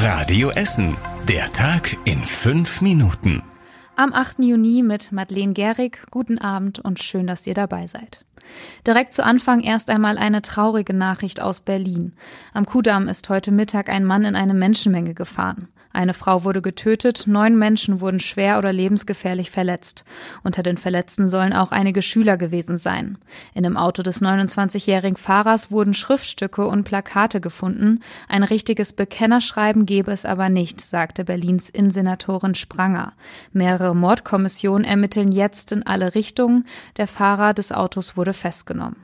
Radio Essen. Der Tag in fünf Minuten. Am 8. Juni mit Madeleine Gehrig. Guten Abend und schön, dass ihr dabei seid. Direkt zu Anfang erst einmal eine traurige Nachricht aus Berlin. Am Kudamm ist heute Mittag ein Mann in eine Menschenmenge gefahren. Eine Frau wurde getötet, neun Menschen wurden schwer oder lebensgefährlich verletzt. Unter den Verletzten sollen auch einige Schüler gewesen sein. In dem Auto des 29-jährigen Fahrers wurden Schriftstücke und Plakate gefunden. Ein richtiges Bekennerschreiben gebe es aber nicht, sagte Berlins Innensenatorin Spranger. Mehrere Mordkommissionen ermitteln jetzt in alle Richtungen. Der Fahrer des Autos wurde festgenommen.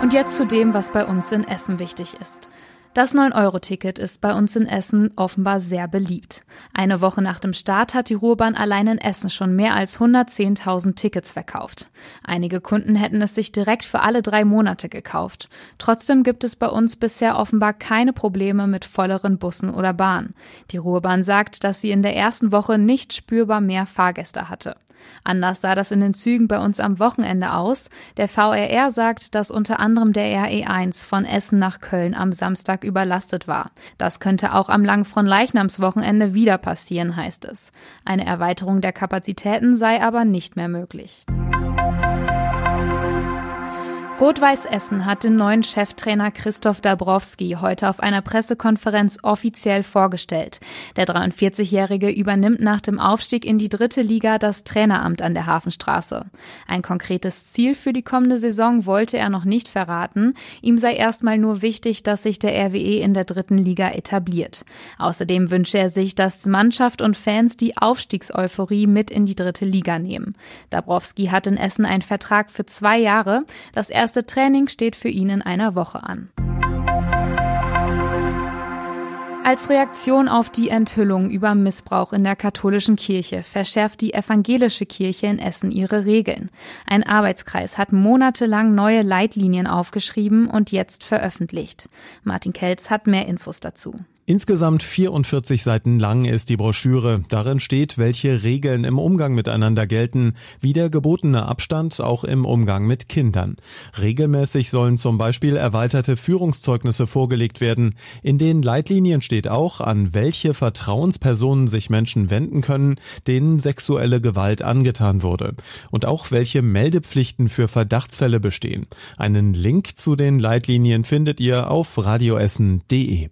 Und jetzt zu dem, was bei uns in Essen wichtig ist. Das 9-Euro-Ticket ist bei uns in Essen offenbar sehr beliebt. Eine Woche nach dem Start hat die Ruhrbahn allein in Essen schon mehr als 110.000 Tickets verkauft. Einige Kunden hätten es sich direkt für alle drei Monate gekauft. Trotzdem gibt es bei uns bisher offenbar keine Probleme mit volleren Bussen oder Bahnen. Die Ruhrbahn sagt, dass sie in der ersten Woche nicht spürbar mehr Fahrgäste hatte. Anders sah das in den Zügen bei uns am Wochenende aus. Der VRR sagt, dass unter anderem der RE1 von Essen nach Köln am Samstag überlastet war. Das könnte auch am Langfron-Leichnams-Wochenende wieder passieren, heißt es. Eine Erweiterung der Kapazitäten sei aber nicht mehr möglich. Rot-Weiß Essen hat den neuen Cheftrainer Christoph Dabrowski heute auf einer Pressekonferenz offiziell vorgestellt. Der 43-Jährige übernimmt nach dem Aufstieg in die dritte Liga das Traineramt an der Hafenstraße. Ein konkretes Ziel für die kommende Saison wollte er noch nicht verraten. Ihm sei erstmal nur wichtig, dass sich der RWE in der dritten Liga etabliert. Außerdem wünsche er sich, dass Mannschaft und Fans die Aufstiegseuphorie mit in die dritte Liga nehmen. Dabrowski hat in Essen einen Vertrag für zwei Jahre. Das erste Training steht für ihn in einer Woche an. Als Reaktion auf die Enthüllung über Missbrauch in der katholischen Kirche verschärft die evangelische Kirche in Essen ihre Regeln. Ein Arbeitskreis hat monatelang neue Leitlinien aufgeschrieben und jetzt veröffentlicht. Martin Kelz hat mehr Infos dazu. Insgesamt 44 Seiten lang ist die Broschüre. Darin steht, welche Regeln im Umgang miteinander gelten, wie der gebotene Abstand auch im Umgang mit Kindern. Regelmäßig sollen zum Beispiel erweiterte Führungszeugnisse vorgelegt werden. In den Leitlinien steht auch, an welche Vertrauenspersonen sich Menschen wenden können, denen sexuelle Gewalt angetan wurde. Und auch welche Meldepflichten für Verdachtsfälle bestehen. Einen Link zu den Leitlinien findet ihr auf radioessen.de.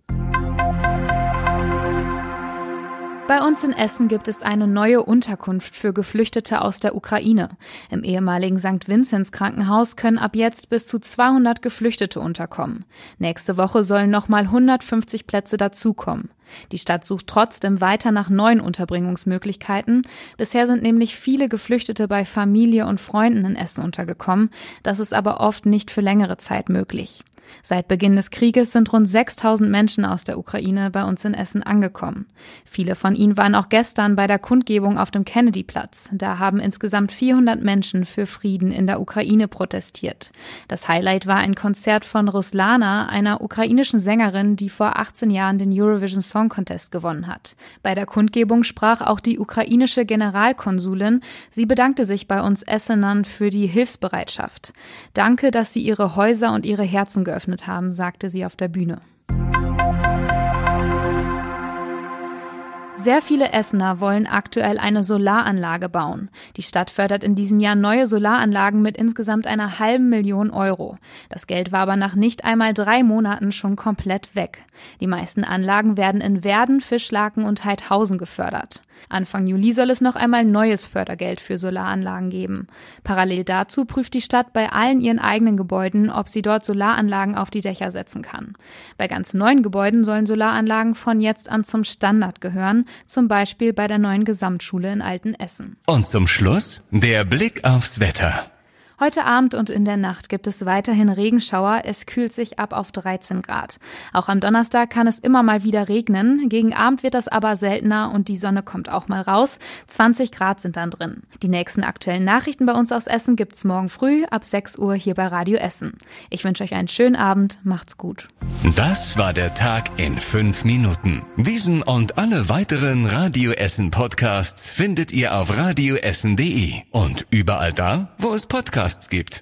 Bei uns in Essen gibt es eine neue Unterkunft für Geflüchtete aus der Ukraine. Im ehemaligen St. Vinzenz Krankenhaus können ab jetzt bis zu 200 Geflüchtete unterkommen. Nächste Woche sollen nochmal 150 Plätze dazukommen. Die Stadt sucht trotzdem weiter nach neuen Unterbringungsmöglichkeiten. Bisher sind nämlich viele Geflüchtete bei Familie und Freunden in Essen untergekommen. Das ist aber oft nicht für längere Zeit möglich. Seit Beginn des Krieges sind rund 6000 Menschen aus der Ukraine bei uns in Essen angekommen. Viele von ihnen waren auch gestern bei der Kundgebung auf dem Kennedyplatz. Da haben insgesamt 400 Menschen für Frieden in der Ukraine protestiert. Das Highlight war ein Konzert von Ruslana, einer ukrainischen Sängerin, die vor 18 Jahren den Eurovision Song Contest gewonnen hat. Bei der Kundgebung sprach auch die ukrainische Generalkonsulin. Sie bedankte sich bei uns Essenern für die Hilfsbereitschaft. Danke, dass Sie Ihre Häuser und Ihre Herzen geöffnet haben, sagte sie auf der Bühne. Sehr viele Essener wollen aktuell eine Solaranlage bauen. Die Stadt fördert in diesem Jahr neue Solaranlagen mit insgesamt einer halben Million Euro. Das Geld war aber nach nicht einmal drei Monaten schon komplett weg. Die meisten Anlagen werden in Werden, Fischlaken und Heidhausen gefördert. Anfang Juli soll es noch einmal neues Fördergeld für Solaranlagen geben. Parallel dazu prüft die Stadt bei allen ihren eigenen Gebäuden, ob sie dort Solaranlagen auf die Dächer setzen kann. Bei ganz neuen Gebäuden sollen Solaranlagen von jetzt an zum Standard gehören zum Beispiel bei der neuen Gesamtschule in Altenessen. Und zum Schluss der Blick aufs Wetter. Heute Abend und in der Nacht gibt es weiterhin Regenschauer. Es kühlt sich ab auf 13 Grad. Auch am Donnerstag kann es immer mal wieder regnen. Gegen Abend wird das aber seltener und die Sonne kommt auch mal raus. 20 Grad sind dann drin. Die nächsten aktuellen Nachrichten bei uns aus Essen gibt's morgen früh ab 6 Uhr hier bei Radio Essen. Ich wünsche euch einen schönen Abend. Macht's gut. Das war der Tag in fünf Minuten. Diesen und alle weiteren Radio Essen Podcasts findet ihr auf radioessen.de und überall da, wo es Podcasts gibt.